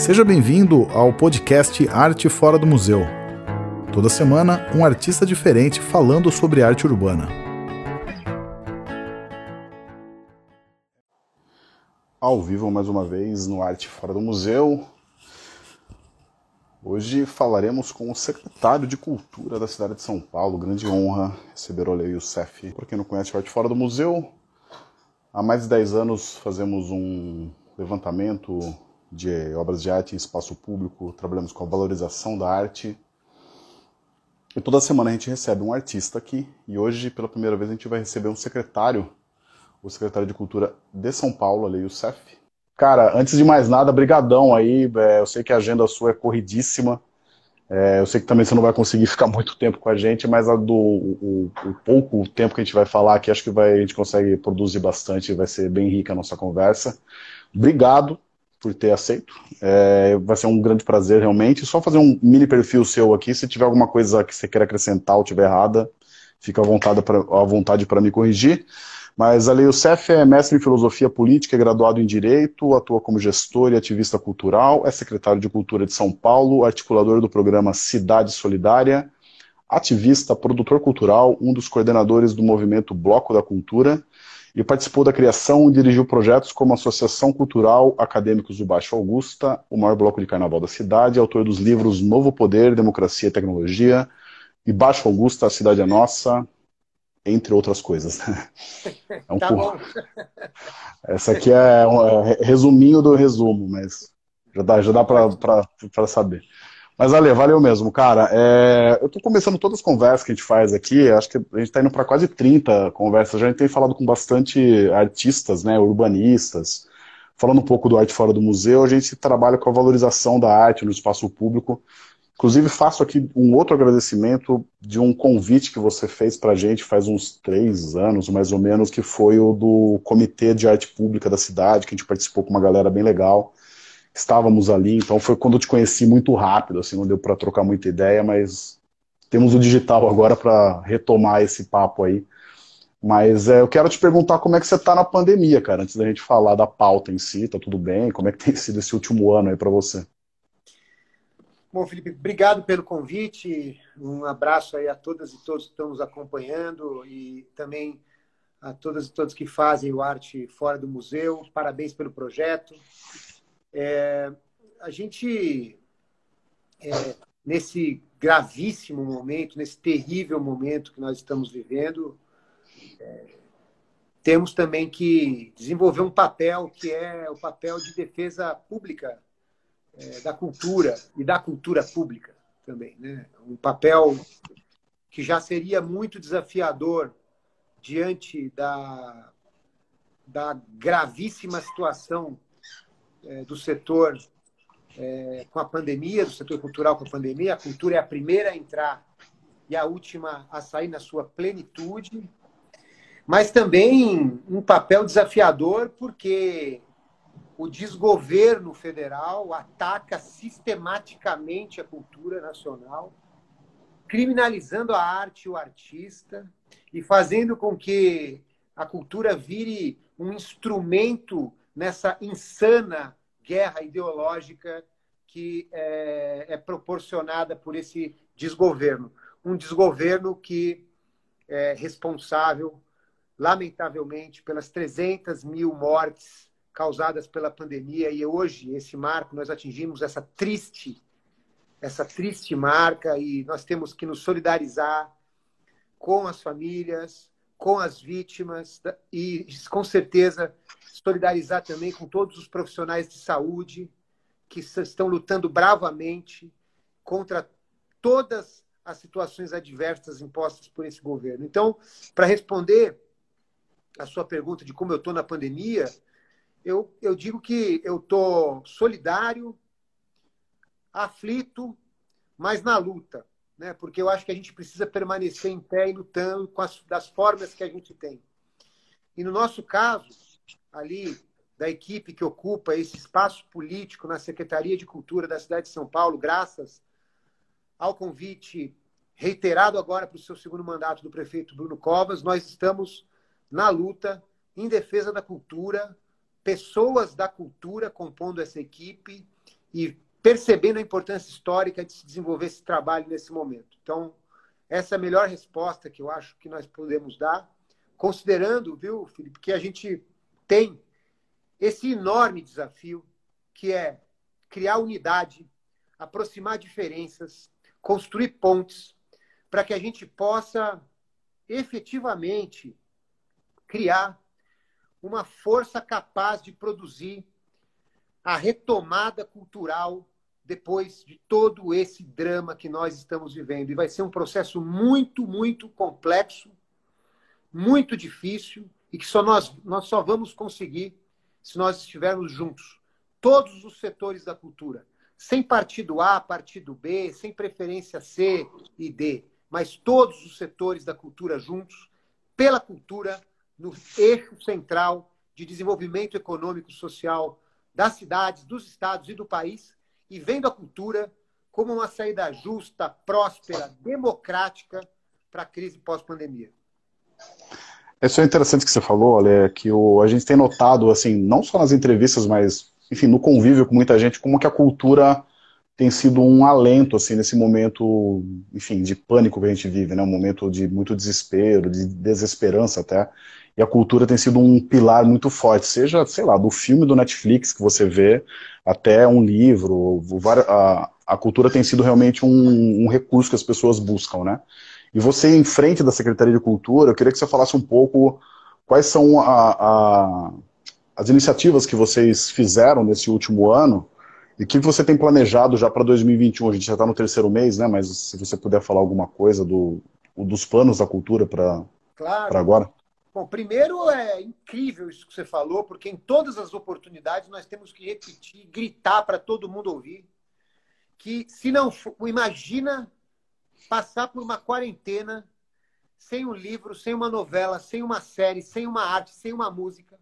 Seja bem-vindo ao podcast Arte Fora do Museu. Toda semana, um artista diferente falando sobre arte urbana. Ao vivo mais uma vez no Arte Fora do Museu. Hoje falaremos com o secretário de Cultura da cidade de São Paulo. Grande honra receber o Leo Youssef. Por quem não conhece o Arte Fora do Museu, há mais de 10 anos fazemos um levantamento de obras de arte em espaço público, trabalhamos com a valorização da arte. E toda semana a gente recebe um artista aqui, e hoje, pela primeira vez, a gente vai receber um secretário, o secretário de Cultura de São Paulo, Ale Youssef. Cara, antes de mais nada, brigadão aí, é, eu sei que a agenda sua é corridíssima, é, eu sei que também você não vai conseguir ficar muito tempo com a gente, mas a do o, o, pouco tempo que a gente vai falar aqui, acho que vai, a gente consegue produzir bastante, vai ser bem rica a nossa conversa. Obrigado por ter aceito. É, vai ser um grande prazer, realmente. Só fazer um mini perfil seu aqui. Se tiver alguma coisa que você queira acrescentar ou tiver errada, fica à vontade para à vontade para me corrigir. Mas a Youssef é mestre em filosofia política, é graduado em direito, atua como gestor e ativista cultural, é secretário de Cultura de São Paulo, articulador do programa Cidade Solidária, ativista, produtor cultural, um dos coordenadores do movimento Bloco da Cultura e participou da criação e dirigiu projetos como a Associação Cultural Acadêmicos do Baixo Augusta, o maior bloco de carnaval da cidade, autor dos livros Novo Poder, Democracia e Tecnologia, e Baixo Augusta, A Cidade é Nossa, entre outras coisas. É um tá bom. Essa aqui é um é resuminho do resumo, mas já dá, já dá para saber. Mas, Ale, valeu mesmo, cara. É, eu estou começando todas as conversas que a gente faz aqui, acho que a gente está indo para quase 30 conversas, já a gente tem falado com bastante artistas, né, urbanistas, falando um pouco do Arte Fora do Museu, a gente trabalha com a valorização da arte no espaço público. Inclusive, faço aqui um outro agradecimento de um convite que você fez para a gente faz uns três anos, mais ou menos, que foi o do Comitê de Arte Pública da cidade, que a gente participou com uma galera bem legal estávamos ali, então foi quando eu te conheci muito rápido, assim, não deu para trocar muita ideia, mas temos o digital agora para retomar esse papo aí. Mas é, eu quero te perguntar como é que você está na pandemia, cara, antes da gente falar da pauta em si, tá tudo bem? Como é que tem sido esse último ano aí para você? Bom, Felipe, obrigado pelo convite. Um abraço aí a todas e todos que estão nos acompanhando e também a todas e todos que fazem o Arte Fora do Museu. Parabéns pelo projeto. É, a gente, é, nesse gravíssimo momento, nesse terrível momento que nós estamos vivendo, é, temos também que desenvolver um papel que é o papel de defesa pública é, da cultura e da cultura pública também. Né? Um papel que já seria muito desafiador diante da, da gravíssima situação é, do setor é, com a pandemia, do setor cultural com a pandemia. A cultura é a primeira a entrar e a última a sair na sua plenitude, mas também um papel desafiador, porque o desgoverno federal ataca sistematicamente a cultura nacional, criminalizando a arte e o artista e fazendo com que a cultura vire um instrumento nessa insana guerra ideológica que é, é proporcionada por esse desgoverno. Um desgoverno que é responsável, lamentavelmente, pelas 300 mil mortes causadas pela pandemia. E hoje, esse marco, nós atingimos essa triste, essa triste marca e nós temos que nos solidarizar com as famílias, com as vítimas e, com certeza, solidarizar também com todos os profissionais de saúde que estão lutando bravamente contra todas as situações adversas impostas por esse governo. Então, para responder a sua pergunta de como eu estou na pandemia, eu, eu digo que eu estou solidário, aflito, mas na luta, né? porque eu acho que a gente precisa permanecer em pé e lutando com as, das formas que a gente tem. E no nosso caso, ali da equipe que ocupa esse espaço político na Secretaria de Cultura da cidade de São Paulo, graças ao convite reiterado agora para o seu segundo mandato do prefeito Bruno Covas, nós estamos na luta em defesa da cultura, pessoas da cultura compondo essa equipe e percebendo a importância histórica de se desenvolver esse trabalho nesse momento. Então, essa é a melhor resposta que eu acho que nós podemos dar, considerando, viu, Felipe, que a gente tem esse enorme desafio que é criar unidade, aproximar diferenças, construir pontes, para que a gente possa efetivamente criar uma força capaz de produzir a retomada cultural depois de todo esse drama que nós estamos vivendo. E vai ser um processo muito, muito complexo, muito difícil e que só nós, nós só vamos conseguir se nós estivermos juntos. Todos os setores da cultura. Sem partido A, partido B, sem preferência C e D, mas todos os setores da cultura juntos, pela cultura, no eixo central de desenvolvimento econômico e social das cidades, dos estados e do país, e vendo a cultura como uma saída justa, próspera, democrática para a crise pós-pandemia. Isso é interessante que você falou, olha, que o, a gente tem notado, assim, não só nas entrevistas, mas, enfim, no convívio com muita gente, como que a cultura tem sido um alento, assim, nesse momento, enfim, de pânico que a gente vive, né, um momento de muito desespero, de desesperança até, e a cultura tem sido um pilar muito forte, seja, sei lá, do filme do Netflix que você vê, até um livro, a, a cultura tem sido realmente um, um, recurso que as pessoas buscam, né? E você, em frente da Secretaria de Cultura, eu queria que você falasse um pouco quais são a, a, as iniciativas que vocês fizeram nesse último ano e o que você tem planejado já para 2021. A gente já está no terceiro mês, né? Mas se você puder falar alguma coisa do, dos planos da cultura para claro. agora. Bom, primeiro é incrível isso que você falou, porque em todas as oportunidades nós temos que repetir, gritar para todo mundo ouvir, que se não for, imagina passar por uma quarentena sem um livro, sem uma novela, sem uma série, sem uma arte, sem uma música.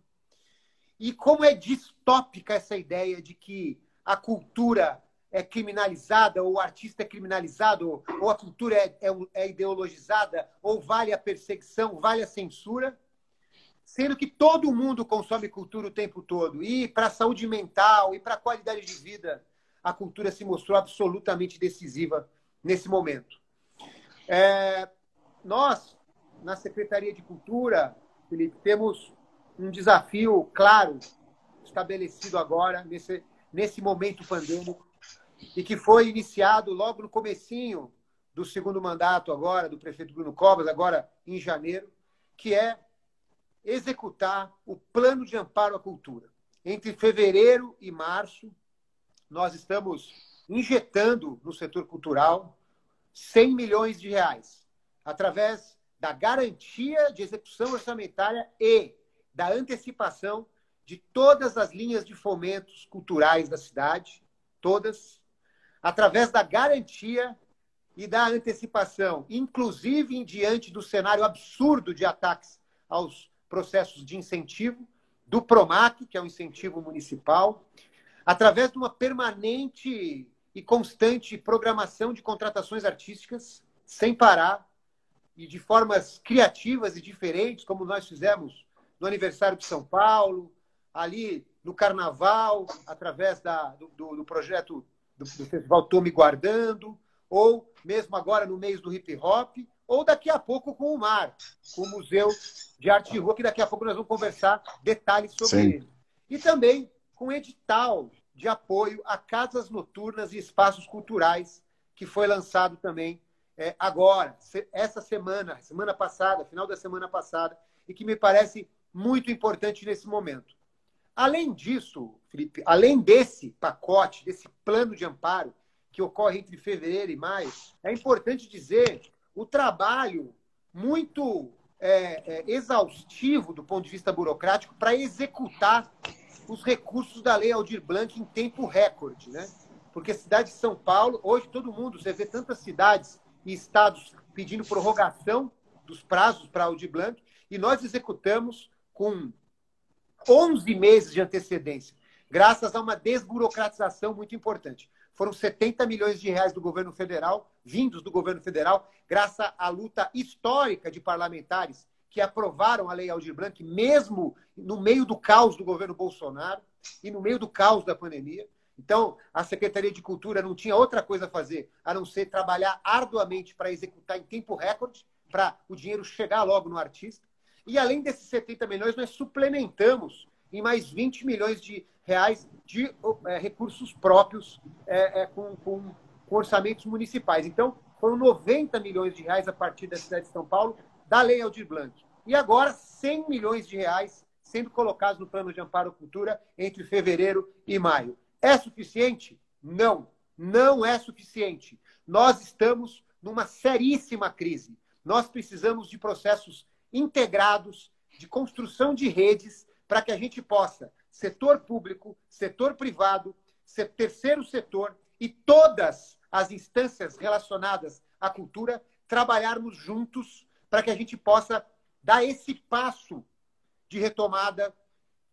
E como é distópica essa ideia de que a cultura é criminalizada, ou o artista é criminalizado, ou a cultura é, é, é, ideologizada, ou vale a perseguição, vale a censura, sendo que todo mundo consome cultura o tempo todo. E para a saúde mental e para a qualidade de vida, a cultura se mostrou absolutamente decisiva nesse momento. É, nós, na Secretaria de Cultura, Felipe, temos um desafio claro estabelecido agora, nesse, nesse momento pandêmico, e que foi iniciado logo no comecinho do segundo mandato agora, do prefeito Bruno Covas, agora em janeiro, que é executar o plano de amparo à cultura. Entre fevereiro e março, nós estamos injetando no setor cultural 100 milhões de reais, através da garantia de execução orçamentária e da antecipação de todas as linhas de fomentos culturais da cidade, todas, através da garantia e da antecipação, inclusive em diante do cenário absurdo de ataques aos processos de incentivo, do PROMAC, que é um incentivo municipal, através de uma permanente e constante programação de contratações artísticas, sem parar, e de formas criativas e diferentes, como nós fizemos no aniversário de São Paulo, ali no Carnaval, através da, do, do projeto do, do festival Tô Me Guardando, ou mesmo agora no mês do hip hop, ou daqui a pouco com o Mar, com o Museu de Arte de Rua, que daqui a pouco nós vamos conversar detalhes sobre Sim. ele. E também com edital de apoio a casas noturnas e espaços culturais, que foi lançado também é, agora, essa semana, semana passada, final da semana passada, e que me parece muito importante nesse momento. Além disso, Felipe, além desse pacote, desse plano de amparo que ocorre entre fevereiro e maio, é importante dizer o trabalho muito é, é, exaustivo do ponto de vista burocrático para executar os recursos da Lei Aldir Blanc em tempo recorde, né? Porque a cidade de São Paulo, hoje todo mundo, você vê tantas cidades e estados pedindo prorrogação dos prazos para Aldir Blanc, e nós executamos com 11 meses de antecedência, graças a uma desburocratização muito importante. Foram 70 milhões de reais do governo federal, vindos do governo federal, graças à luta histórica de parlamentares que aprovaram a Lei Aldir Blanc, mesmo no meio do caos do governo Bolsonaro e no meio do caos da pandemia. Então, a Secretaria de Cultura não tinha outra coisa a fazer a não ser trabalhar arduamente para executar em tempo recorde, para o dinheiro chegar logo no artista. E além desses 70 milhões, nós suplementamos em mais 20 milhões de reais de é, recursos próprios é, é, com, com, com orçamentos municipais. Então, foram 90 milhões de reais a partir da cidade de São Paulo, da Lei Aldir Blanc. E agora, 100 milhões de reais sendo colocados no plano de amparo à cultura entre fevereiro e maio. É suficiente? Não, não é suficiente. Nós estamos numa seríssima crise. Nós precisamos de processos integrados, de construção de redes, para que a gente possa, setor público, setor privado, terceiro setor e todas as instâncias relacionadas à cultura, trabalharmos juntos para que a gente possa dar esse passo de retomada.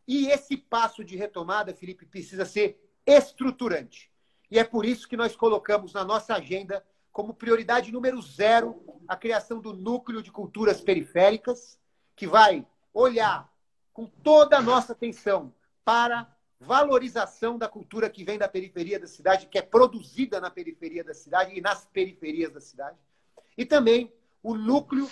E esse passo de retomada, Felipe, precisa ser estruturante. E é por isso que nós colocamos na nossa agenda como prioridade número zero a criação do núcleo de culturas periféricas, que vai olhar com toda a nossa atenção para valorização da cultura que vem da periferia da cidade, que é produzida na periferia da cidade e nas periferias da cidade. E também o núcleo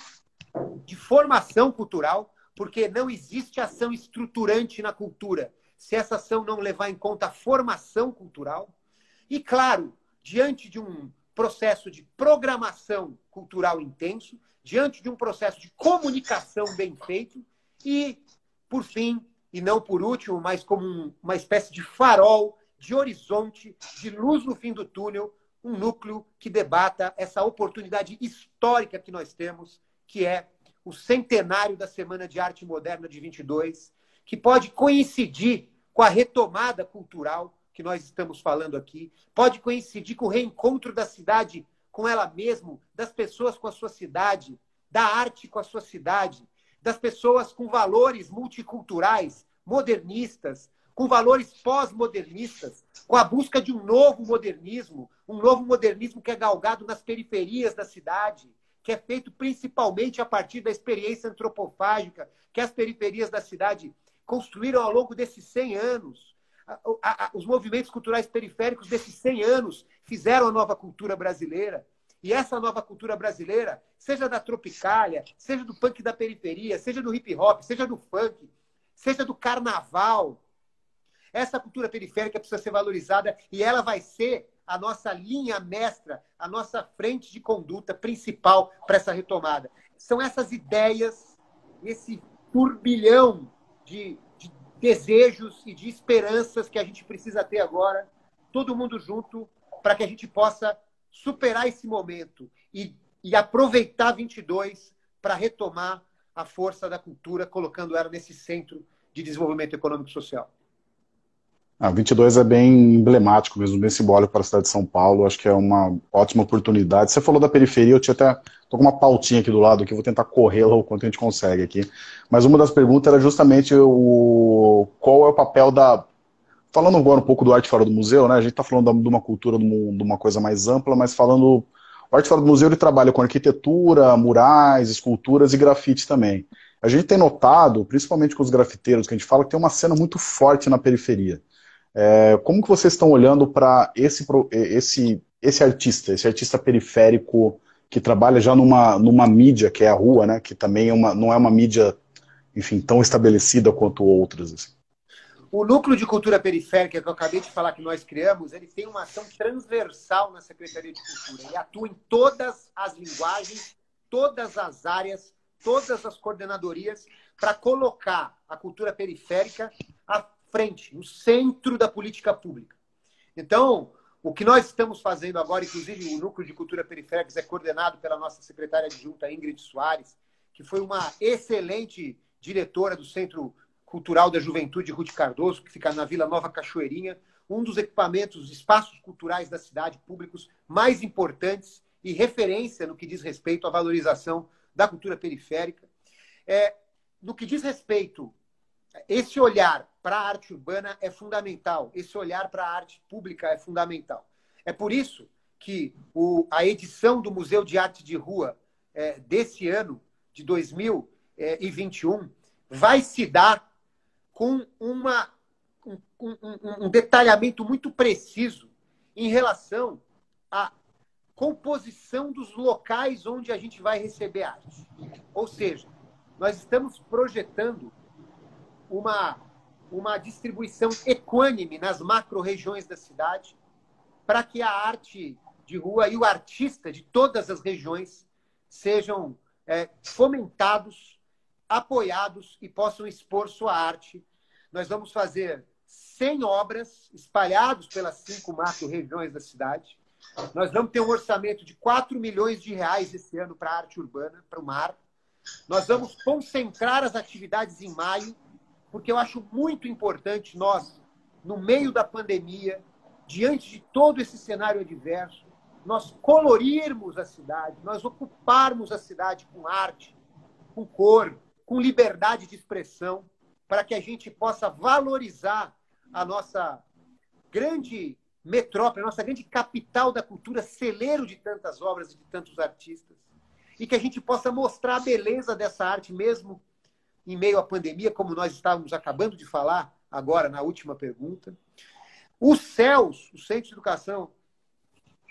de formação cultural, porque não existe ação estruturante na cultura se essa ação não levar em conta a formação cultural. E, claro, diante de um processo de programação cultural intenso, diante de um processo de comunicação bem feito e, por fim, e não por último, mas como um, uma espécie de farol, de horizonte, de luz no fim do túnel, um núcleo que debata essa oportunidade histórica que nós temos, que é o centenário da Semana de Arte Moderna de 22, que pode coincidir com a retomada cultural que nós estamos falando aqui, pode coincidir com o reencontro da cidade com ela mesma, das pessoas com a sua cidade, da arte com a sua cidade, das pessoas com valores multiculturais, modernistas, com valores pós-modernistas, com a busca de um novo modernismo, um novo modernismo que é galgado nas periferias da cidade, que é feito principalmente a partir da experiência antropofágica que as periferias da cidade construíram ao longo desses 100 anos. Os movimentos culturais periféricos desses 100 anos fizeram a nova cultura brasileira. E essa nova cultura brasileira, seja da tropicália, seja do punk da periferia, seja do hip hop, seja do funk, seja do carnaval, essa cultura periférica precisa ser valorizada e ela vai ser a nossa linha mestra, a nossa frente de conduta principal para essa retomada. São essas ideias, esse turbilhão de, de desejos e de esperanças que a gente precisa ter agora, todo mundo junto, para que a gente possa superar esse momento e, e aproveitar 22 para retomar a força da cultura, colocando ela nesse centro de desenvolvimento econômico e social. Ah, 22 é bem emblemático mesmo, bem simbólico para a cidade de São Paulo. Acho que é uma ótima oportunidade. Você falou da periferia, eu tinha até tô com uma pautinha aqui do lado que vou tentar corrê-la o quanto a gente consegue aqui. Mas uma das perguntas era justamente o qual é o papel da falando agora um pouco do arte fora do museu, né? A gente está falando de uma cultura de uma coisa mais ampla, mas falando o arte fora do museu ele trabalha com arquitetura, murais, esculturas e grafite também. A gente tem notado, principalmente com os grafiteiros, que a gente fala que tem uma cena muito forte na periferia. É, como que vocês estão olhando para esse, esse, esse artista, esse artista periférico que trabalha já numa, numa mídia que é a rua, né? Que também é uma, não é uma mídia, enfim, tão estabelecida quanto outras. Assim. O núcleo de cultura periférica que eu acabei de falar que nós criamos, ele tem uma ação transversal na Secretaria de Cultura. Ele atua em todas as linguagens, todas as áreas, todas as coordenadorias para colocar a cultura periférica frente, no centro da política pública. Então, o que nós estamos fazendo agora, inclusive o Núcleo de Cultura Periférica, é coordenado pela nossa secretária adjunta Ingrid Soares, que foi uma excelente diretora do Centro Cultural da Juventude Ruth Cardoso, que fica na Vila Nova Cachoeirinha, um dos equipamentos, espaços culturais da cidade públicos mais importantes e referência no que diz respeito à valorização da cultura periférica. É, no que diz respeito esse olhar para a arte urbana é fundamental, esse olhar para a arte pública é fundamental. É por isso que o, a edição do Museu de Arte de Rua é, desse ano, de 2021, vai se dar com uma um, um, um detalhamento muito preciso em relação à composição dos locais onde a gente vai receber arte. Ou seja, nós estamos projetando uma, uma distribuição equânime nas macro-regiões da cidade para que a arte de rua e o artista de todas as regiões sejam é, fomentados, apoiados e possam expor sua arte. Nós vamos fazer 100 obras espalhados pelas cinco macro-regiões da cidade. Nós vamos ter um orçamento de 4 milhões de reais esse ano para a arte urbana, para o mar. Nós vamos concentrar as atividades em maio, porque eu acho muito importante nós, no meio da pandemia, diante de todo esse cenário adverso, nós colorirmos a cidade, nós ocuparmos a cidade com arte, com cor, com liberdade de expressão, para que a gente possa valorizar a nossa grande metrópole, a nossa grande capital da cultura, celeiro de tantas obras e de tantos artistas, e que a gente possa mostrar a beleza dessa arte mesmo em meio à pandemia, como nós estávamos acabando de falar agora na última pergunta. Os CELS, o Centro de Educação,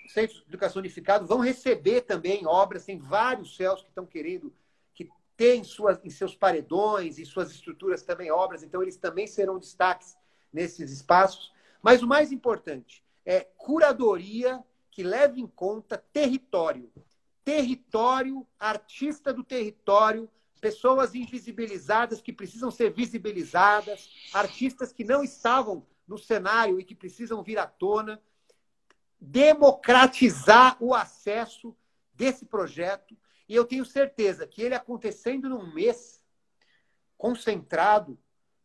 Centro de Educação Unificado, vão receber também obras, tem vários CELS que estão querendo que tem suas, em seus paredões, em suas estruturas também obras, então eles também serão destaques nesses espaços. Mas o mais importante é curadoria que leve em conta território. Território, artista do território, pessoas invisibilizadas que precisam ser visibilizadas, artistas que não estavam no cenário e que precisam vir à tona, democratizar o acesso desse projeto. E eu tenho certeza que ele acontecendo num mês concentrado,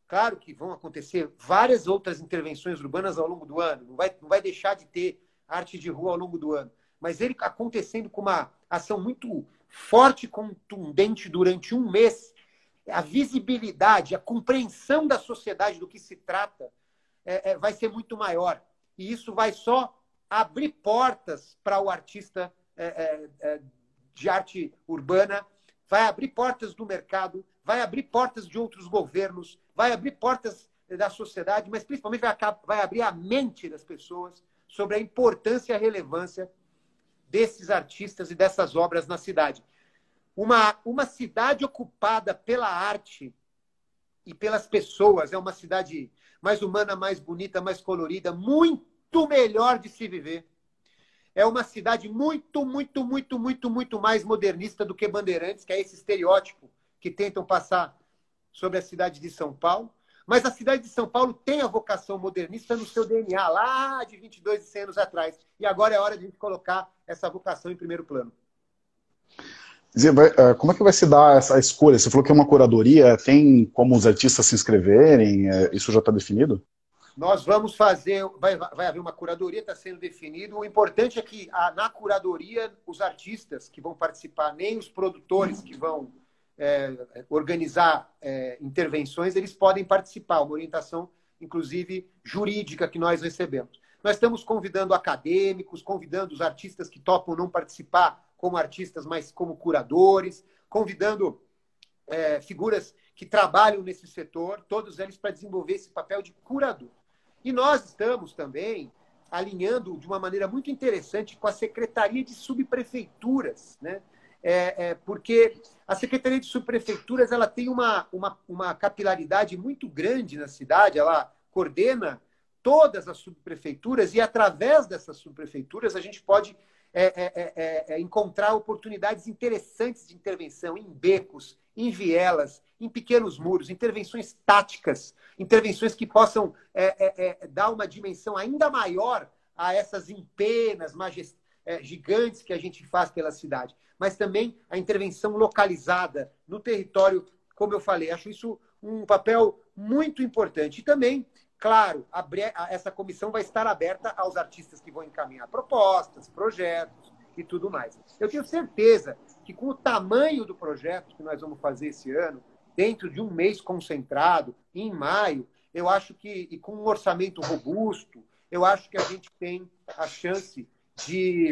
Claro que vão acontecer várias outras intervenções urbanas ao longo do ano, não vai, não vai deixar de ter arte de rua ao longo do ano, mas ele acontecendo com uma ação muito forte e contundente durante um mês, a visibilidade, a compreensão da sociedade do que se trata é, é, vai ser muito maior. E isso vai só abrir portas para o artista é, é, é de arte urbana, vai abrir portas do mercado, vai abrir portas de outros governos, vai abrir portas da sociedade, mas principalmente vai, vai abrir a mente das pessoas sobre a importância e a relevância desses artistas e dessas obras na cidade. Uma, uma cidade ocupada pela arte e pelas pessoas é uma cidade mais humana, mais bonita, mais colorida, muito melhor de se viver. É uma cidade muito, muito, muito, muito, muito mais modernista do que Bandeirantes, que é esse estereótipo que tentam passar sobre a cidade de São Paulo. Mas a cidade de São Paulo tem a vocação modernista no seu DNA, lá de 22 e 100 anos atrás. E agora é hora de a gente colocar essa vocação em primeiro plano. Eh, como é que vai se dar essa escolha? Você falou que é uma curadoria, tem como os artistas se inscreverem? Eh, isso já está definido? Nós vamos fazer, vai, vai haver uma curadoria, está sendo definido. O importante é que a, na curadoria, os artistas que vão participar, nem os produtores que vão é, organizar é, intervenções, eles podem participar, uma orientação, inclusive, jurídica que nós recebemos. Nós estamos convidando acadêmicos, convidando os artistas que topam não participar como artistas, mas como curadores, convidando é, figuras que trabalham nesse setor, todos eles para desenvolver esse papel de curador. E nós estamos também alinhando de uma maneira muito interessante com a Secretaria de Subprefeituras, né? é, é, porque a Secretaria de Subprefeituras ela tem uma, uma, uma capilaridade muito grande na cidade, ela coordena todas as subprefeituras e, através dessas subprefeituras, a gente pode é é, é, é, é, encontrar oportunidades interessantes de intervenção em becos, em vielas, em pequenos muros, intervenções táticas, intervenções que possam dar uma dimensão ainda maior a essas empenas gigantes que a gente faz pela cidade mas também a intervenção localizada no território, como eu falei. Acho isso um papel muito importante. E também, claro, essa comissão vai estar aberta aos artistas que vão encaminhar propostas, projetos e tudo mais. Eu tenho certeza que com o tamanho do projeto que nós vamos fazer esse ano, dentro de um mês concentrado, em maio, eu acho que, e com um orçamento robusto, eu acho que a gente tem a chance de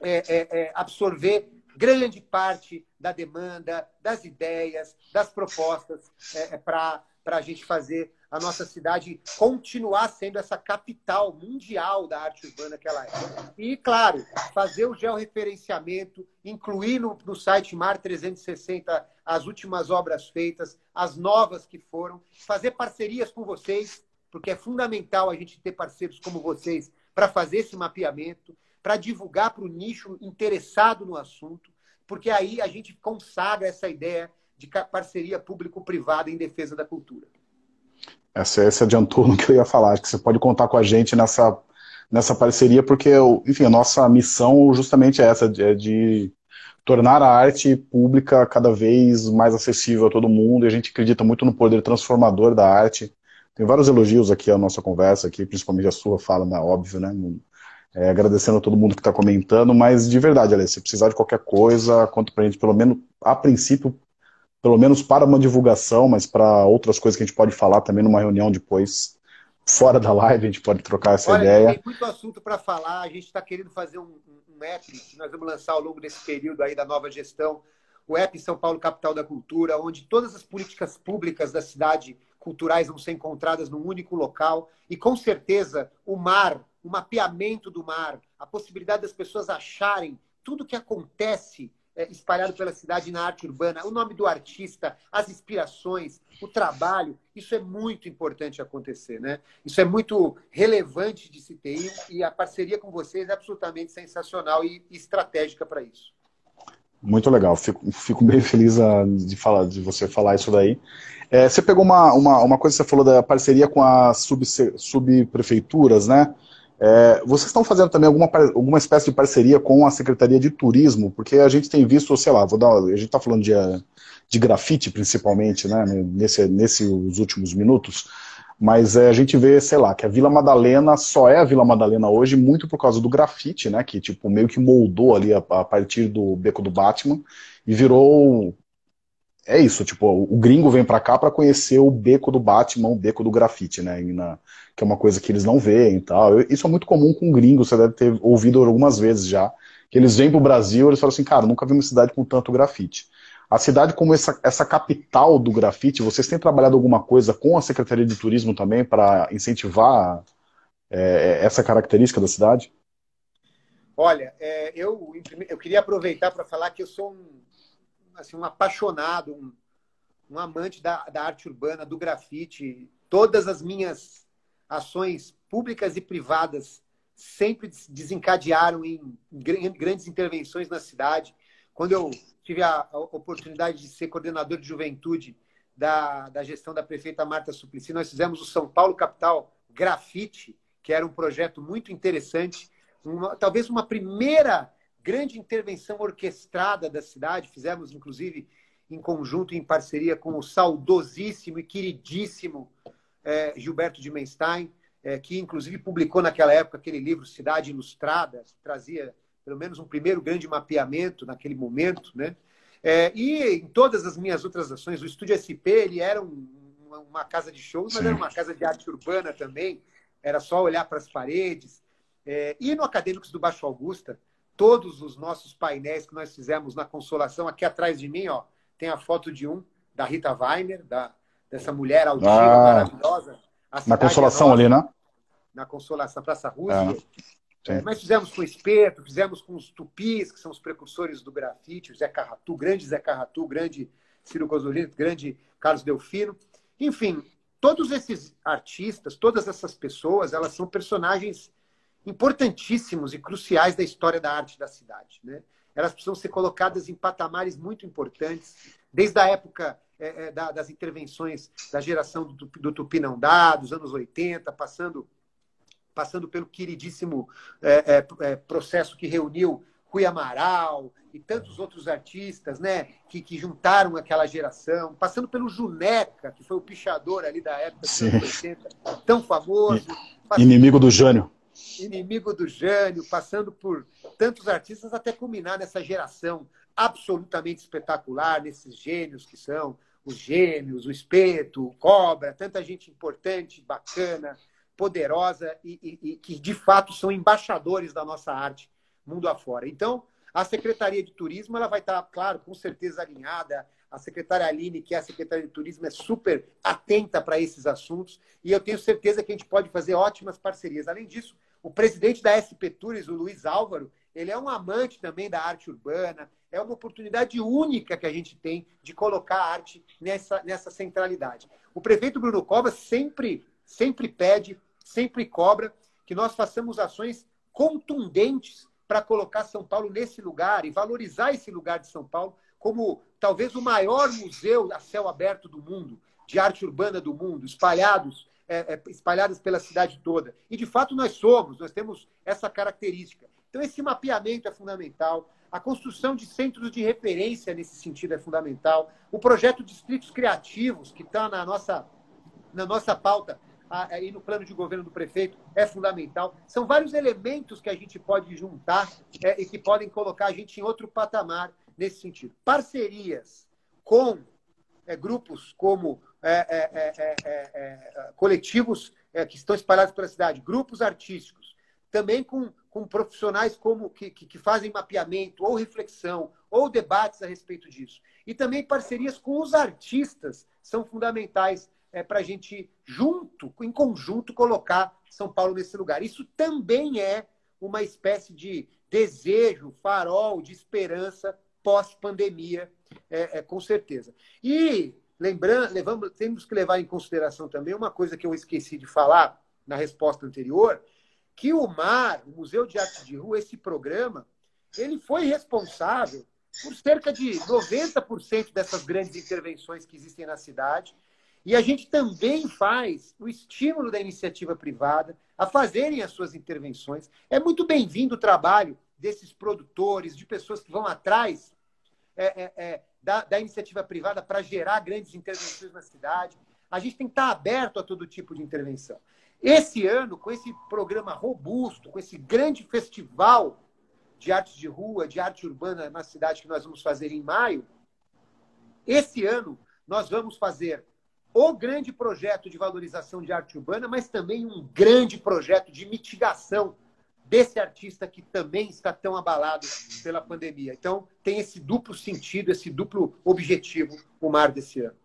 é, é, é, absorver grande parte da demanda, das ideias, das propostas é, é para a gente fazer a nossa cidade continuar sendo essa capital mundial da arte urbana que ela é. E, claro, fazer o georreferenciamento, incluir no, no site Mar 360 as últimas obras feitas, as novas que foram, fazer parcerias com vocês, porque é fundamental a gente ter parceiros como vocês para fazer esse mapeamento, para divulgar para o nicho interessado no assunto, porque aí a gente consagra essa ideia de parceria público-privada em defesa da cultura. Essa, se adiantou no que eu ia falar, acho que você pode contar com a gente nessa, nessa parceria, porque, enfim, a nossa missão justamente é essa, é de tornar a arte pública cada vez mais acessível a todo mundo, e a gente acredita muito no poder transformador da arte. Tem vários elogios aqui à nossa conversa, aqui, principalmente a sua fala, né, óbvio, né? É, agradecendo a todo mundo que está comentando, mas de verdade, Alex, se precisar de qualquer coisa, conta pra gente, pelo menos, a princípio, pelo menos para uma divulgação, mas para outras coisas que a gente pode falar também numa reunião depois, fora da live, a gente pode trocar essa Olha, ideia. Tem muito assunto para falar, a gente está querendo fazer um, um app que nós vamos lançar ao longo desse período aí da nova gestão, o app São Paulo Capital da Cultura, onde todas as políticas públicas da cidade culturais vão ser encontradas num único local e com certeza o mar o mapeamento do mar, a possibilidade das pessoas acharem tudo que acontece é, espalhado pela cidade na arte urbana, o nome do artista, as inspirações, o trabalho, isso é muito importante acontecer, né? Isso é muito relevante de se ter e a parceria com vocês é absolutamente sensacional e estratégica para isso. Muito legal, fico, fico bem feliz ah, de, falar, de você falar isso daí. É, você pegou uma, uma, uma coisa que você falou da parceria com as sub, subprefeituras, né? É, vocês estão fazendo também alguma, alguma espécie de parceria com a Secretaria de Turismo? Porque a gente tem visto, sei lá, vou dar, a gente está falando de, de grafite principalmente, né, nesse, nesses últimos minutos, mas é, a gente vê, sei lá, que a Vila Madalena só é a Vila Madalena hoje muito por causa do grafite, né, que tipo meio que moldou ali a, a partir do Beco do Batman e virou é isso, tipo, o gringo vem para cá para conhecer o beco do Batman, o beco do grafite, né? Na, que é uma coisa que eles não veem e tal. Isso é muito comum com gringos, você deve ter ouvido algumas vezes já. Que eles vêm pro Brasil, eles falam assim, cara, nunca vi uma cidade com tanto grafite. A cidade como essa, essa capital do grafite, vocês têm trabalhado alguma coisa com a Secretaria de Turismo também para incentivar é, essa característica da cidade? Olha, é, eu, eu queria aproveitar para falar que eu sou um assim, um apaixonado, um, um amante da, da arte urbana, do grafite. Todas as minhas ações públicas e privadas sempre desencadearam em grandes intervenções na cidade. Quando eu tive a oportunidade de ser coordenador de juventude da, da gestão da prefeita Marta Suplicy, nós fizemos o São Paulo Capital Grafite, que era um projeto muito interessante, uma, talvez uma primeira grande intervenção orquestrada da cidade, fizemos inclusive em conjunto, em parceria com o saudosíssimo e queridíssimo é, Gilberto de Menstein, é, que inclusive publicou naquela época aquele livro Cidade Ilustrada, que trazia pelo menos um primeiro grande mapeamento naquele momento, né? É, e em todas as minhas outras ações, o Estúdio SP ele era um, uma, uma, casa de shows, mas Sim. era uma casa de arte urbana também. Era só olhar para as paredes. É, e no Acadêmicos do Baixo Augusta, todos os nossos painéis que nós fizemos na Consolação. Aqui atrás de mim, ó, tem a foto de um, da Rita Weiner, da, dessa mulher altiva, ah, maravilhosa. na Consolação ali, né? Na Consolação, Praça Rússia. É, é, nós fizemos com o Espeto, fizemos com os tupis, que são os precursores do grafite, o Zé Carratu, grande Zé Carratu, grande Ciro Cosolino, grande Carlos Delfino. Enfim, todos esses artistas, todas essas pessoas, elas são personagens importantíssimos e cruciais da história da arte da cidade. Né? Elas precisam ser colocadas em patamares muito importantes, desde a época é, é, da, das intervenções da geração do, do Tupinambá, dos anos 80, passando, passando pelo queridíssimo é, é, é, processo que reuniu Rui Amaral e tantos outros artistas né, que, que juntaram aquela geração, passando pelo Juneca, que foi o pichador ali da época dos anos 80, tão famoso. Inimigo do Jânio inimigo do Jânio, passando por tantos artistas até culminar nessa geração absolutamente espetacular, nesses gênios que são os gêmeos, o espeto, o cobra, tanta gente importante, bacana, poderosa e, e, e, que de fato são embaixadores da nossa arte mundo afora. Então, a Secretaria de Turismo ela vai estar, claro, com certeza alinhada A secretária Aline, que é a secretária de Turismo, é super atenta para esses assuntos e eu tenho certeza que a gente pode fazer ótimas parcerias. Além disso, o presidente da SP Tours, o Luiz Álvaro, ele é um amante também da arte urbana. É uma oportunidade única que a gente tem de colocar a arte nessa, nessa centralidade. O prefeito Bruno Covas sempre, sempre pede, sempre cobra que nós façamos ações contundentes para colocar São Paulo nesse lugar e valorizar esse lugar de São Paulo como talvez o maior museu a céu aberto do mundo, de arte urbana do mundo, espalhados, é, é, pela cidade toda. E de fato nós somos, nós temos essa característica. Então esse mapeamento é fundamental, a construção de centros de referência nesse sentido é fundamental, o projeto Distritos Criativos, que está na nossa, na nossa pauta aí no plano de governo do prefeito é fundamental. São vários elementos que a gente pode juntar é, e que podem colocar a gente em outro patamar nesse sentido. Parcerias com é, grupos como é, é, é, é coletivos que estão espalhados pela cidade, grupos artísticos, também com, com profissionais como que, que, que fazem mapeamento ou reflexão ou debates a respeito disso. E também parcerias com os artistas são fundamentais é, para a gente, junto, em conjunto, colocar São Paulo nesse lugar. Isso também é uma espécie de desejo, farol, de esperança pós-pandemia, é, é, com certeza. E lembrando, levamos, temos que levar em consideração também uma coisa que eu esqueci de falar na resposta anterior, que o MAR, o Museu de Arte de Rua, esse programa, ele foi responsável por cerca de 90% dessas grandes intervenções que existem na cidade e a gente também faz o estímulo da iniciativa privada a fazerem as suas intervenções. É muito bem-vindo o trabalho desses produtores, de pessoas que vão atrás é, é, é, da, da, iniciativa privada para gerar grandes intervenções na cidade. A gente tem que estar aberto a todo tipo de intervenção. Esse ano, com esse programa robusto, com esse grande festival de arte de rua, de arte urbana na cidade que nós vamos fazer em maio, esse ano nós vamos fazer o grande projeto de valorização de arte urbana, mas também um grande projeto de mitigação desse artista que também está tão abalado pela pandemia. Então, tem esse duplo sentido, esse duplo objetivo, o mar desse ano.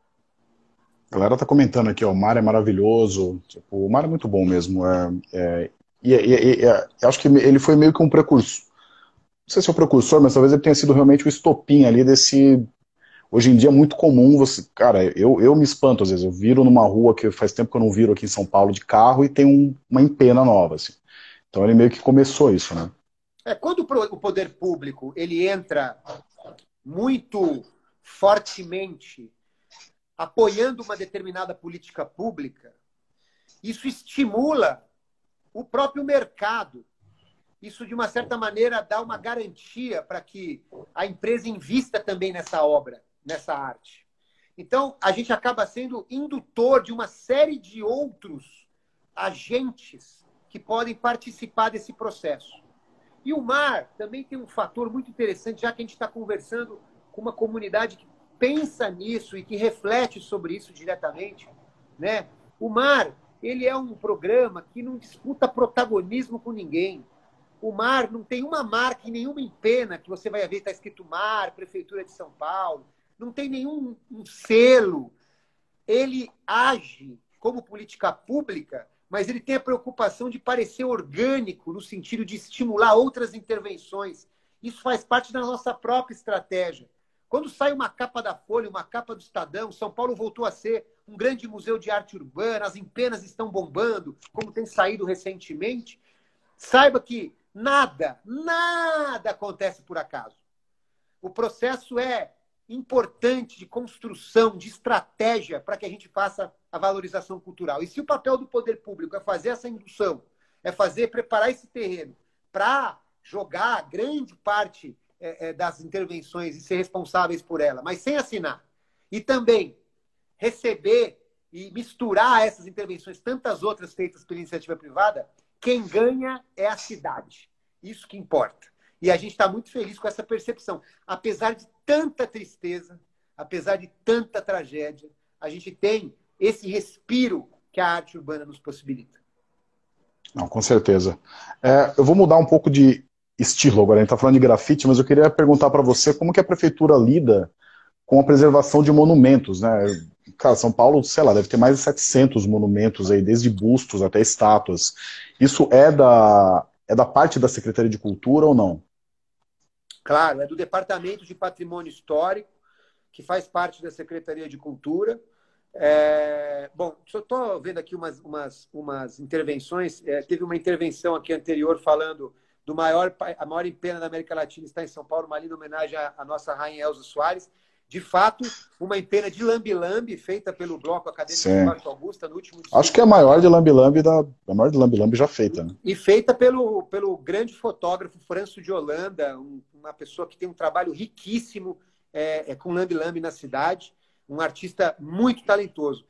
A galera tá comentando aqui, ó, o mar é maravilhoso, tipo, o mar é muito bom mesmo. É, é, e, e, e é, acho que ele foi meio que um precursor. Não sei se é o precursor, mas talvez ele tenha sido realmente o estopim ali desse, Hoje em dia é muito comum você. Cara, eu, eu me espanto às vezes. Eu viro numa rua que faz tempo que eu não viro aqui em São Paulo de carro e tem um, uma empena nova. Assim. Então ele meio que começou isso, né? É, quando o poder público ele entra muito fortemente apoiando uma determinada política pública, isso estimula o próprio mercado. Isso, de uma certa maneira, dá uma garantia para que a empresa invista também nessa obra nessa arte. Então, a gente acaba sendo indutor de uma série de outros agentes que podem participar desse processo. E o mar também tem um fator muito interessante, já que a gente está conversando com uma comunidade que pensa nisso e que reflete sobre isso diretamente. Né? O mar ele é um programa que não disputa protagonismo com ninguém. O mar não tem uma marca e nenhuma empena que você vai ver está escrito mar, Prefeitura de São Paulo não tem nenhum um selo. Ele age como política pública, mas ele tem a preocupação de parecer orgânico, no sentido de estimular outras intervenções. Isso faz parte da nossa própria estratégia. Quando sai uma capa da Folha, uma capa do Estadão, São Paulo voltou a ser um grande museu de arte urbana, as empenas estão bombando, como tem saído recentemente. Saiba que nada, nada acontece por acaso. O processo é importante de construção, de estratégia para que a gente faça a valorização cultural. E se o papel do poder público é fazer essa indução, é fazer, preparar esse terreno para jogar grande parte é, é, das intervenções e ser responsáveis por ela, mas sem assinar, e também receber e misturar essas intervenções, tantas outras feitas pela iniciativa privada, quem ganha é a cidade. Isso que importa. E a gente está muito feliz com essa percepção. Apesar de tanta tristeza, apesar de tanta tragédia, a gente tem esse respiro que a arte urbana nos possibilita. Não, com certeza. É, eu vou mudar um pouco de estilo agora. A gente está falando de grafite, mas eu queria perguntar para você como que a prefeitura lida com a preservação de monumentos, né? Cara, São Paulo, sei lá, deve ter mais de 700 monumentos aí, desde bustos até estátuas. Isso é da, é da parte da Secretaria de Cultura ou não? Claro, é do Departamento de Patrimônio Histórico, que faz parte da Secretaria de Cultura. É, bom, estou vendo aqui umas, umas, umas intervenções. É, teve uma intervenção aqui anterior falando do maior, a maior empena da América Latina está em São Paulo, uma linda homenagem à, à nossa rainha Elza Soares. De fato, uma empena de lambi-lambi feita pelo Bloco Acadêmico Sim. de Marco Augusta no último dia. Acho que é a maior de lambi-lambi da a maior de lambi-lambi já feita. Né? E feita pelo, pelo grande fotógrafo Franço de Holanda, um, uma pessoa que tem um trabalho riquíssimo é, é, com lambi-lambi na cidade, um artista muito talentoso.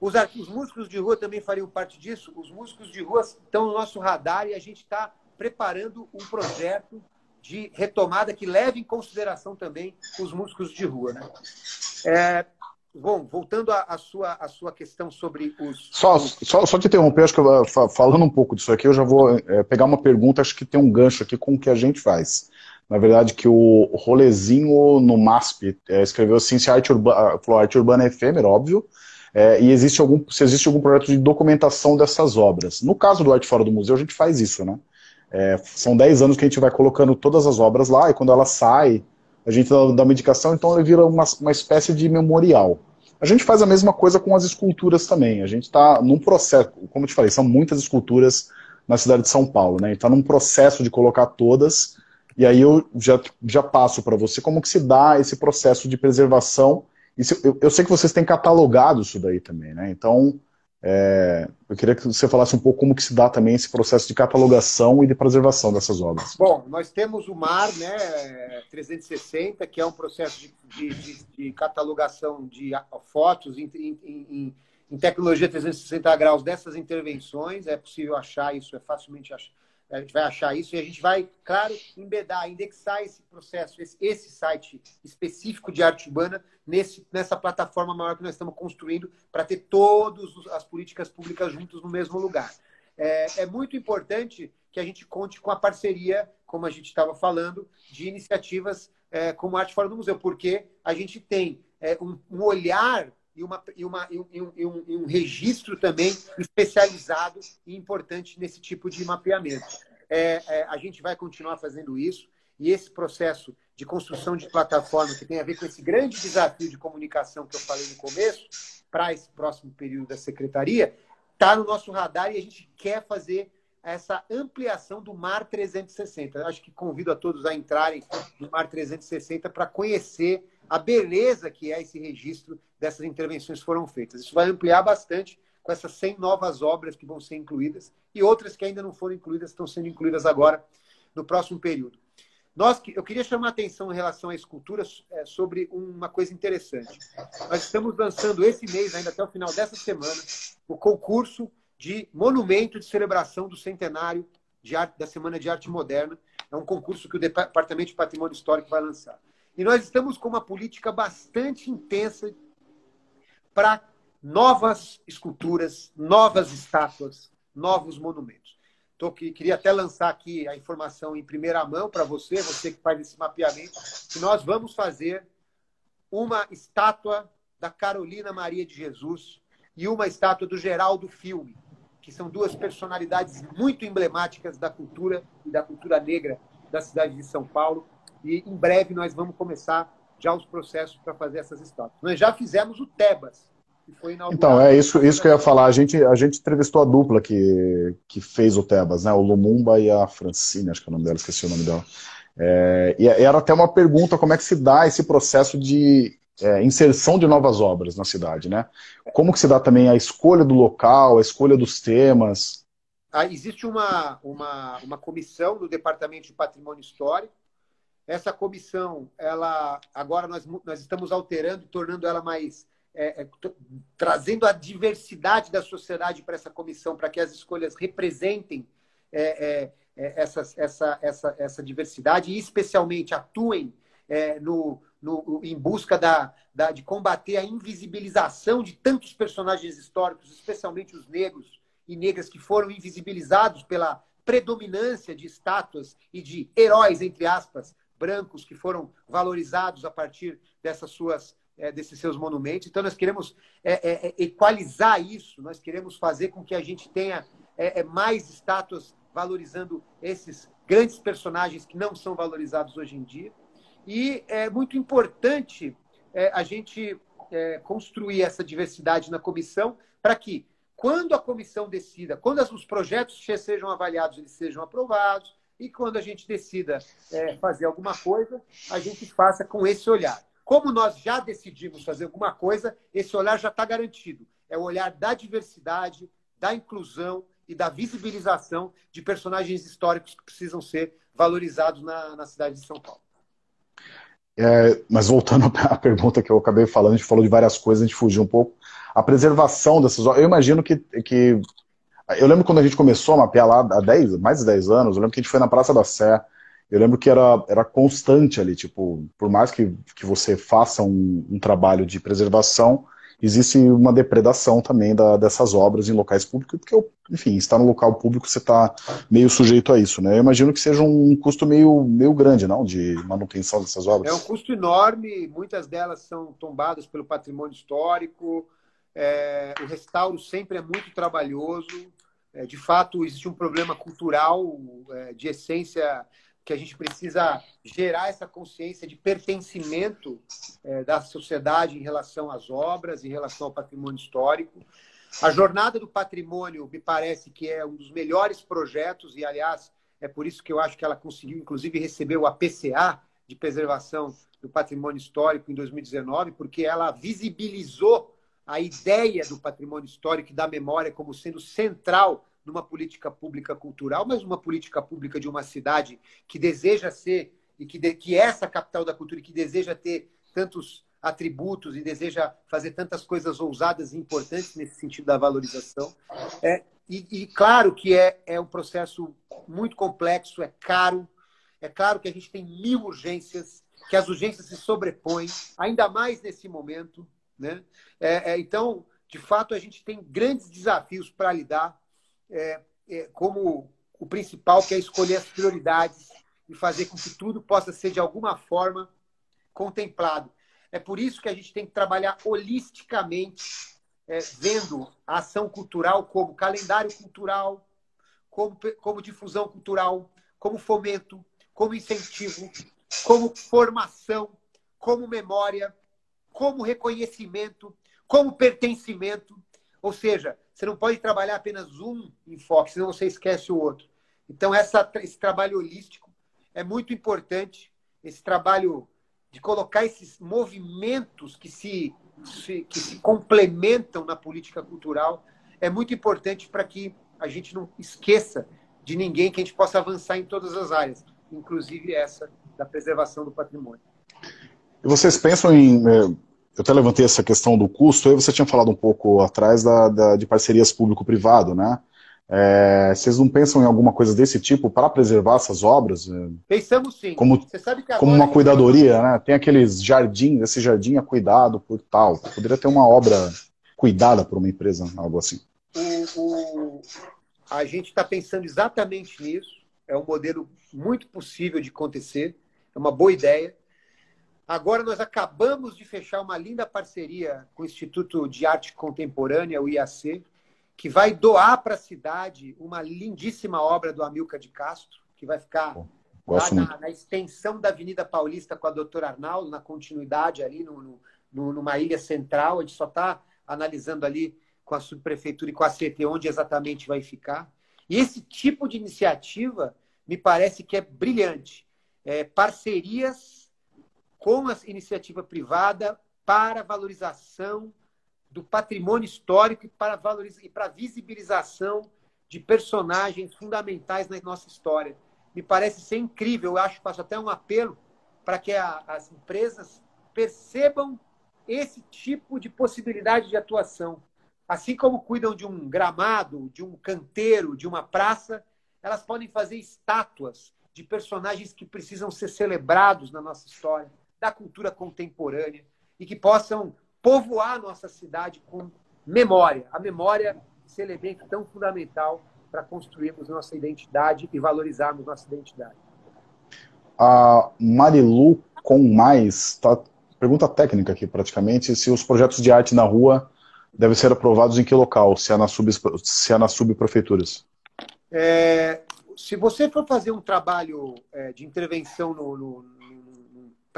Os, os músicos de rua também fariam parte disso. Os músicos de rua estão no nosso radar e a gente está preparando um projeto de retomada que leve em consideração também os músicos de rua. Né? É, bom, voltando à, sua, à sua questão sobre os. Só, só, só te interromper, acho que eu, falando um pouco disso aqui, eu já vou é, pegar uma pergunta, acho que tem um gancho aqui com o que a gente faz. Na verdade, que o Rolezinho no MASP é, escreveu assim: se a arte, urba, falou, a arte urbana é efêmera, óbvio, é, e existe algum, se existe algum projeto de documentação dessas obras. No caso do Arte Fora do Museu, a gente faz isso, né? É, são 10 anos que a gente vai colocando todas as obras lá, e quando ela sai, a gente dá, dá uma indicação, então ela vira uma, uma espécie de memorial. A gente faz a mesma coisa com as esculturas também. A gente está num processo, como eu te falei, são muitas esculturas na cidade de São Paulo, né? Está num processo de colocar todas, e aí eu já, já passo para você como que se dá esse processo de preservação. Isso, eu, eu sei que vocês têm catalogado isso daí também, né? Então, é, eu queria que você falasse um pouco como que se dá também esse processo de catalogação e de preservação dessas obras. Bom, nós temos o MAR né, 360, que é um processo de, de, de catalogação de fotos em, em, em, tecnologia 360 graus dessas intervenções. É possível achar isso, é facilmente achar a gente vai achar isso e a gente vai, claro, embedar, indexar esse processo, esse, esse site específico de arte urbana nesse, nessa plataforma maior que nós estamos construindo para ter todas as políticas públicas juntos no mesmo lugar. É, é, muito importante que a gente conte com a parceria, como a gente estava falando, de iniciativas é, como Arte Fora do Museu, porque a gente tem é, um, um olhar e, uma, e, uma, e, um, e, um, e um registro também especializado e importante nesse tipo de mapeamento. É, é, a gente vai continuar fazendo isso e esse processo de construção de plataforma que tem a ver com esse grande desafio de comunicação que eu falei no começo, para esse próximo período da secretaria, está no nosso radar e a gente quer fazer essa ampliação do Mar 360. Eu acho que convido a todos a entrarem no Mar 360 para conhecer a beleza que é esse registro dessas intervenções foram feitas. Isso vai ampliar bastante com essas 100 novas obras que vão ser incluídas e outras que ainda não foram incluídas, estão sendo incluídas agora no próximo período. Nós, eu queria chamar a atenção em relação à escultura é, sobre uma coisa interessante. Nós estamos lançando esse mês, ainda até o final dessa semana, o concurso de monumento de celebração do centenário de arte, da Semana de Arte Moderna. É um concurso que o Departamento de Patrimônio Histórico vai lançar. E nós estamos com uma política bastante intensa para novas esculturas, novas estátuas, novos monumentos. Tô, queria até lançar aqui a informação em primeira mão para você, você que faz esse mapeamento, que nós vamos fazer uma estátua da Carolina Maria de Jesus e uma estátua do Geraldo Filme, que são duas personalidades muito emblemáticas da cultura e da cultura negra da cidade de São Paulo e em breve nós vamos começar já os processos para fazer essas estátuas. Nós já fizemos o Tebas, que foi inaugurado. Então, é isso, isso que eu ia falar. A gente, a gente entrevistou a dupla que, que fez o Tebas, né? O Lumumba e a Francine, acho que é o nome dela, esqueci o nome dela. É, e era até uma pergunta como é que se dá esse processo de é, inserção de novas obras na cidade, né? Como que se dá também a escolha do local, a escolha dos temas? Ah, existe uma, uma, uma comissão do Departamento de Patrimônio Histórico essa comissão, ela agora nós, nós estamos alterando, tornando ela mais é, é, trazendo a diversidade da sociedade para essa comissão, para que as escolhas representem é, é, é essa, essa, essa, essa diversidade e especialmente atuem é, no, no, em busca da, da, de combater a invisibilização de tantos personagens históricos, especialmente os negros e negras que foram invisibilizados pela predominância de estátuas e de heróis, entre aspas, brancos que foram valorizados a partir dessas suas, é, desses seus monumentos. Então, nós queremos é, é, é equalizar isso, nós queremos fazer com que a gente tenha é, mais estátuas valorizando esses grandes personagens que não são valorizados hoje em dia. E é muito importante a gente construir essa diversidade na comissão para que, quando a comissão decida, quando os projetos sejam avaliados, eles sejam aprovados, e quando a gente decida é, fazer alguma coisa, a gente faça com esse olhar. Como nós já decidimos fazer alguma coisa, esse olhar já está garantido. É o olhar da diversidade, da inclusão e da visibilização de personagens históricos que precisam ser valorizados na, na cidade de São Paulo. É, mas voltando à pergunta que eu acabei falando, a gente falou de várias coisas, a gente fugiu um pouco. A preservação dessas obras, eu imagino que, que eu lembro quando a gente começou a mapear lá há 10, mais de 10 anos, eu lembro que a gente foi na Praça da Sé, eu lembro que era, era constante ali, tipo, por mais que, que você faça um, um trabalho de preservação, existe uma depredação também da, dessas obras em locais públicos, porque, enfim, estar no local público você está meio sujeito a isso, né? Eu imagino que seja um custo meio, meio grande, não, de manutenção dessas obras. É um custo enorme, muitas delas são tombadas pelo patrimônio histórico, é, o restauro sempre é muito trabalhoso, de fato, existe um problema cultural é, de essência que a gente precisa gerar essa consciência de pertencimento é, da sociedade em relação às obras, em relação ao patrimônio histórico. A Jornada do Patrimônio me parece que é um dos melhores projetos, e, aliás, é por isso que eu acho que ela conseguiu, inclusive, receber o APCA de Preservação do Patrimônio Histórico em 2019, porque ela visibilizou a ideia do patrimônio histórico e da memória como sendo central numa política pública cultural, mas uma política pública de uma cidade que deseja ser e que, de, que é essa capital da cultura e que deseja ter tantos atributos e deseja fazer tantas coisas ousadas e importantes nesse sentido da valorização. É, e, e, claro que é, é um processo muito complexo, é caro. É claro que a gente tem mil urgências, que as urgências se sobrepõem, ainda mais nesse momento. Né? É, é, então, de fato, a gente tem grandes desafios para lidar é, é, como o principal, que é escolher as prioridades e fazer com que tudo possa ser, de alguma forma, contemplado. É por isso que a gente tem que trabalhar holisticamente, é, vendo a ação cultural como calendário cultural, como, como difusão cultural, como fomento, como incentivo, como formação, como memória, como reconhecimento, como pertencimento. Ou seja, você não pode trabalhar apenas um enfoque, senão você esquece o outro. Então, essa, esse trabalho holístico é muito importante, esse trabalho de colocar esses movimentos que se, se, que se complementam na política cultural é muito importante para que a gente não esqueça de ninguém, que a gente possa avançar em todas as áreas, inclusive essa da preservação do patrimônio. Vocês pensam em eh, eu até levantei essa questão do custo, aí você tinha falado um pouco atrás da, da de parcerias público-privado, né? É, vocês não pensam em alguma coisa desse tipo para preservar essas obras? Pensamos sim. Como, como uma cuidadoria, né? Tem aqueles jardins, esse jardim é cuidado por tal. Poderia ter uma obra cuidada por uma empresa, algo assim. O, o, a gente está pensando exatamente nisso. É um modelo muito possível de acontecer. É uma boa ideia. Agora nós acabamos de fechar uma linda parceria com o Instituto de Arte Contemporânea, o IAC, que vai doar para a cidade uma lindíssima obra do Amilcar de Castro, que vai ficar lá na, na, extensão da Avenida Paulista com a doutora Arnaldo, na continuidade ali no, no, numa ilha central. A gente só está analisando ali com a subprefeitura e com a CT onde exatamente vai ficar. E esse tipo de iniciativa me parece que é brilhante. É, parcerias com a iniciativa privada para valorização do patrimônio histórico e para, valoriza e para visibilização de personagens fundamentais na nossa história. Me parece ser incrível, eu acho, faço até um apelo para que a, as empresas percebam esse tipo de possibilidade de atuação. Assim como cuidam de um gramado, de um canteiro, de uma praça, elas podem fazer estátuas de personagens que precisam ser celebrados na nossa história da cultura contemporânea e que possam povoar a nossa cidade com memória. A memória um elemento tão fundamental para construirmos nossa identidade e valorizarmos nossa identidade. A Marilu com mais está pergunta técnica aqui, praticamente, se os projetos de arte na rua devem ser aprovados em que local, se é na, sub, se é na subprefeituras? É, se você for fazer um trabalho é, de intervenção no, no,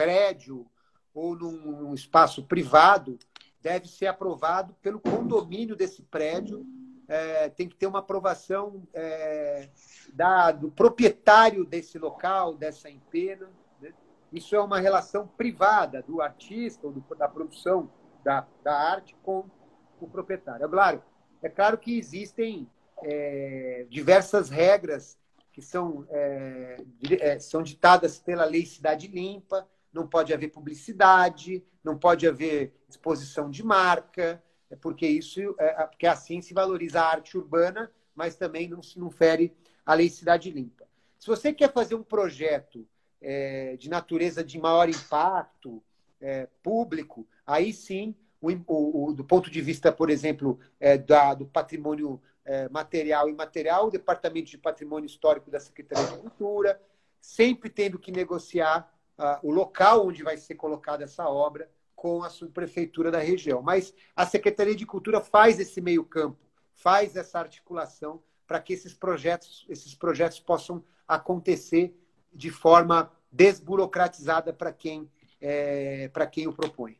prédio ou num, espaço privado, deve ser aprovado pelo condomínio desse prédio. É, tem que ter uma aprovação é, da, do proprietário desse local, dessa empena. Né? Isso é uma relação privada do artista ou do, da produção da, da arte com o proprietário. É claro, é claro que existem é, diversas regras que são, é, é, são ditadas pela Lei Cidade Limpa, não pode haver publicidade, não pode haver exposição de marca, é porque isso é, porque assim se valoriza a arte urbana, mas também não se não fere a Lei Cidade Limpa. Se você quer fazer um projeto é, de natureza de maior impacto é, público, aí sim, o, o, do ponto de vista, por exemplo, é, da, do patrimônio é, material e imaterial, o Departamento de Patrimônio Histórico da Secretaria de Cultura, sempre tendo que negociar o local onde vai ser colocada essa obra com a subprefeitura da região. Mas a Secretaria de Cultura faz esse meio campo, faz essa articulação para que esses projetos, esses projetos possam acontecer de forma desburocratizada para quem, é, para quem o propõe.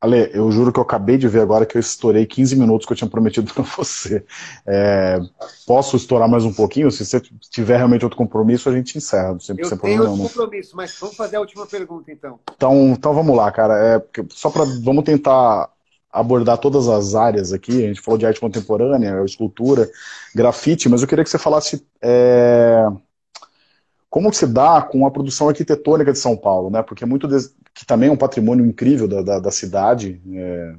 Ale, eu juro que eu acabei de ver agora que eu estourei 15 minutos que eu tinha prometido para você. É, posso estourar mais um pouquinho? Se você tiver realmente outro compromisso, a gente encerra. Sem, eu sem tenho outro compromisso, mas vamos fazer a última pergunta, então. Então, então vamos lá, cara. É, só para vamos tentar abordar todas as áreas aqui. A gente falou de arte contemporânea, escultura, grafite, mas eu queria que você falasse é, como se dá com a produção arquitetônica de São Paulo, né? Porque é muito que também é um patrimônio incrível da, da, da cidade. É...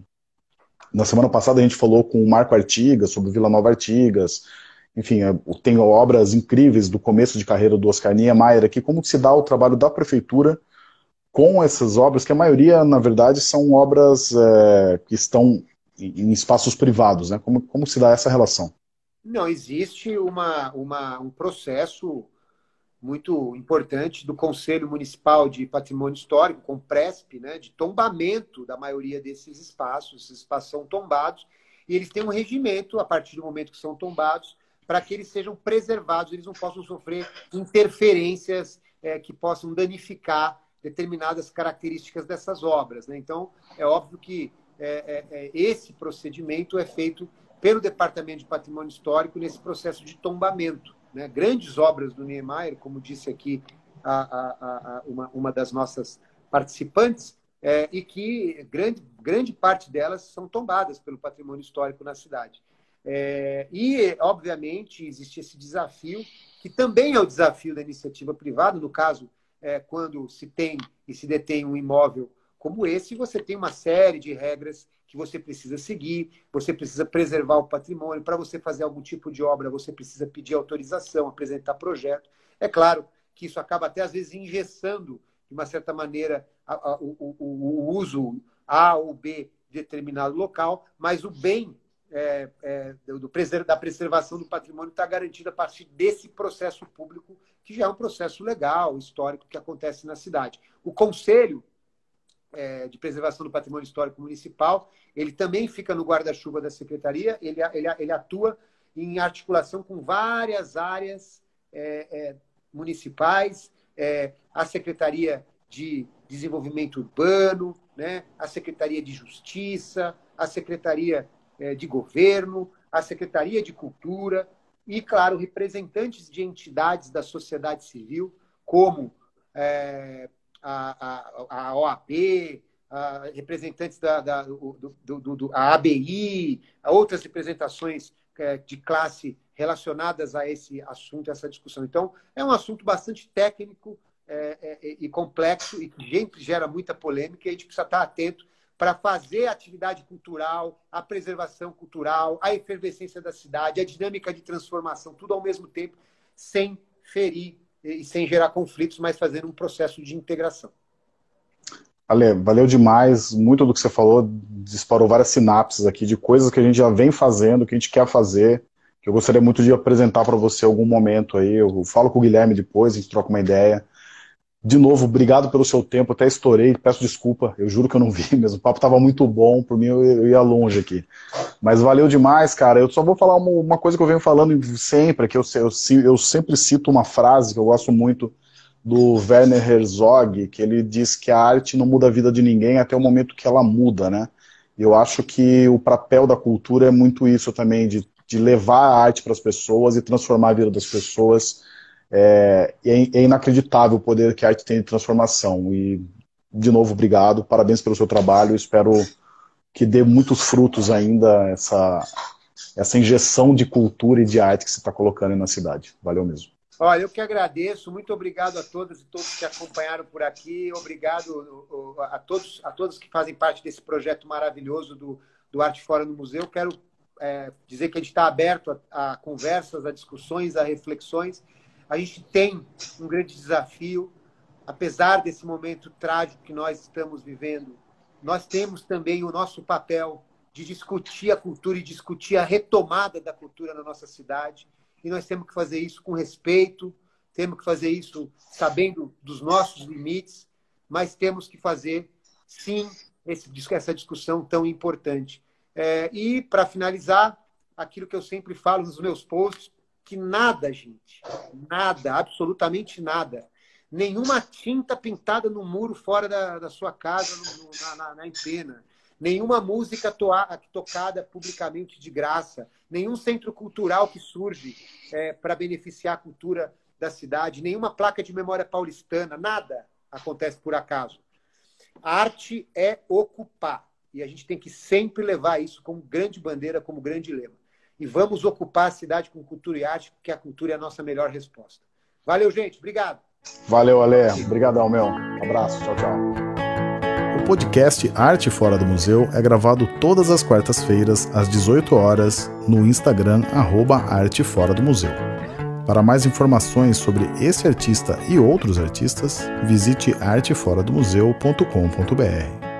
Na semana passada a gente falou com o Marco Artigas sobre Vila Nova Artigas. Enfim, é, tem obras incríveis do começo de carreira do Oscar Niemeyer aqui. Como se dá o trabalho da prefeitura com essas obras, que a maioria, na verdade, são obras é, que estão em espaços privados, né? Como, como se dá essa relação? Não, existe uma, uma, um processo muito importante do Conselho Municipal de Patrimônio Histórico, com PRESP, né, de tombamento da maioria desses espaços. Esses espaços são tombados e eles têm um regimento, a partir do momento que são tombados, para que eles sejam preservados, eles não possam sofrer interferências é, que possam danificar determinadas características dessas obras. Né? Então, é óbvio que é, é, é esse procedimento é feito pelo Departamento de Patrimônio Histórico nesse processo de tombamento né, grandes obras do Niemeyer, como disse aqui a, a, a, uma, uma das nossas participantes, é, e que grande, grande parte delas são tombadas pelo patrimônio histórico na cidade. É, e, obviamente, existe esse desafio, que também é o desafio da iniciativa privada, no caso, é, quando se tem e se detém um imóvel como esse, você tem uma série de regras que você precisa seguir, você precisa preservar o patrimônio. Para você fazer algum tipo de obra, você precisa pedir autorização, apresentar projeto. É claro que isso acaba até às vezes engessando, de uma certa maneira, a, a, o, o, o, uso A ou B de determinado local, mas o bem é, é, do, da preservação do patrimônio está garantido a partir desse processo público, que já é um processo legal, histórico, que acontece na cidade. O Conselho é, de Preservação do Patrimônio Histórico Municipal, ele também fica no guarda-chuva da Secretaria, ele, ele, ele, atua em articulação com várias áreas é, é, municipais, é, a Secretaria de Desenvolvimento Urbano, né, a Secretaria de Justiça, a Secretaria é, de Governo, a Secretaria de Cultura e, claro, representantes de entidades da sociedade civil, como é, a, a, OAB, a representantes da, da do, do, do, a ABI, outras representações é, de classe relacionadas a esse assunto, a essa discussão. Então, é um assunto bastante técnico é, é, e complexo e que gera muita polêmica e a gente precisa estar atento para fazer a atividade cultural, a preservação cultural, a efervescência da cidade, a dinâmica de transformação, tudo ao mesmo tempo, sem ferir e sem gerar conflitos, mas fazendo um processo de integração. Ale, valeu demais. Muito do que você falou disparou várias sinapses aqui de coisas que a gente já vem fazendo, que a gente quer fazer, que eu gostaria muito de apresentar para você algum momento aí. Eu falo com o Guilherme depois, a gente troca uma ideia. De novo, obrigado pelo seu tempo. Até estourei, peço desculpa. Eu juro que eu não vi mesmo. O papo estava muito bom, por mim eu, ia longe aqui. Mas valeu demais, cara. Eu só vou falar uma, uma coisa que eu venho falando sempre, que eu, eu, eu sempre cito uma frase que eu gosto muito do Werner Herzog, que ele diz que a arte não muda a vida de ninguém até o momento que ela muda, né? Eu acho que o papel da cultura é muito isso também, de, de levar a arte para as pessoas e transformar a vida das pessoas é, é, é, inacreditável o poder que a arte tem de transformação. E, de novo, obrigado, parabéns pelo seu trabalho. Espero que dê muitos frutos ainda essa, essa injeção de cultura e de arte que você está colocando na cidade. Valeu mesmo. Olha, eu que agradeço. Muito obrigado a todas e todos que acompanharam por aqui. Obrigado a todos, a todos que fazem parte desse projeto maravilhoso do, do Arte Fora no Museu. Quero é, dizer que a gente está aberto a, a conversas, a discussões, a reflexões. A gente tem um grande desafio, apesar desse momento trágico que nós estamos vivendo. Nós temos também o nosso papel de discutir a cultura e discutir a retomada da cultura na nossa cidade. E nós temos que fazer isso com respeito, temos que fazer isso sabendo dos nossos limites, mas temos que fazer, sim, esse, essa discussão tão importante. É, e, para finalizar, aquilo que eu sempre falo nos meus posts, que nada, gente, nada, absolutamente nada, nenhuma tinta pintada no muro fora da, da sua casa, no, no, na, na, na empena, nenhuma música toa, tocada publicamente de graça, nenhum centro cultural que surge é, para beneficiar a cultura da cidade, nenhuma placa de memória paulistana, nada acontece por acaso. A arte é ocupar. E a gente tem que sempre levar isso como grande bandeira, como grande lema e vamos ocupar a cidade com cultura e arte, porque a cultura é a nossa melhor resposta. Valeu, gente. Obrigado. Valeu, Ale. Obrigadão, meu. Um abraço. Tchau, tchau. O podcast Arte Fora do Museu é gravado todas as quartas-feiras, às 18 horas, no Instagram, arroba Arte Fora do Museu. Para mais informações sobre esse artista e outros artistas, visite arteforadomuseu.com.br.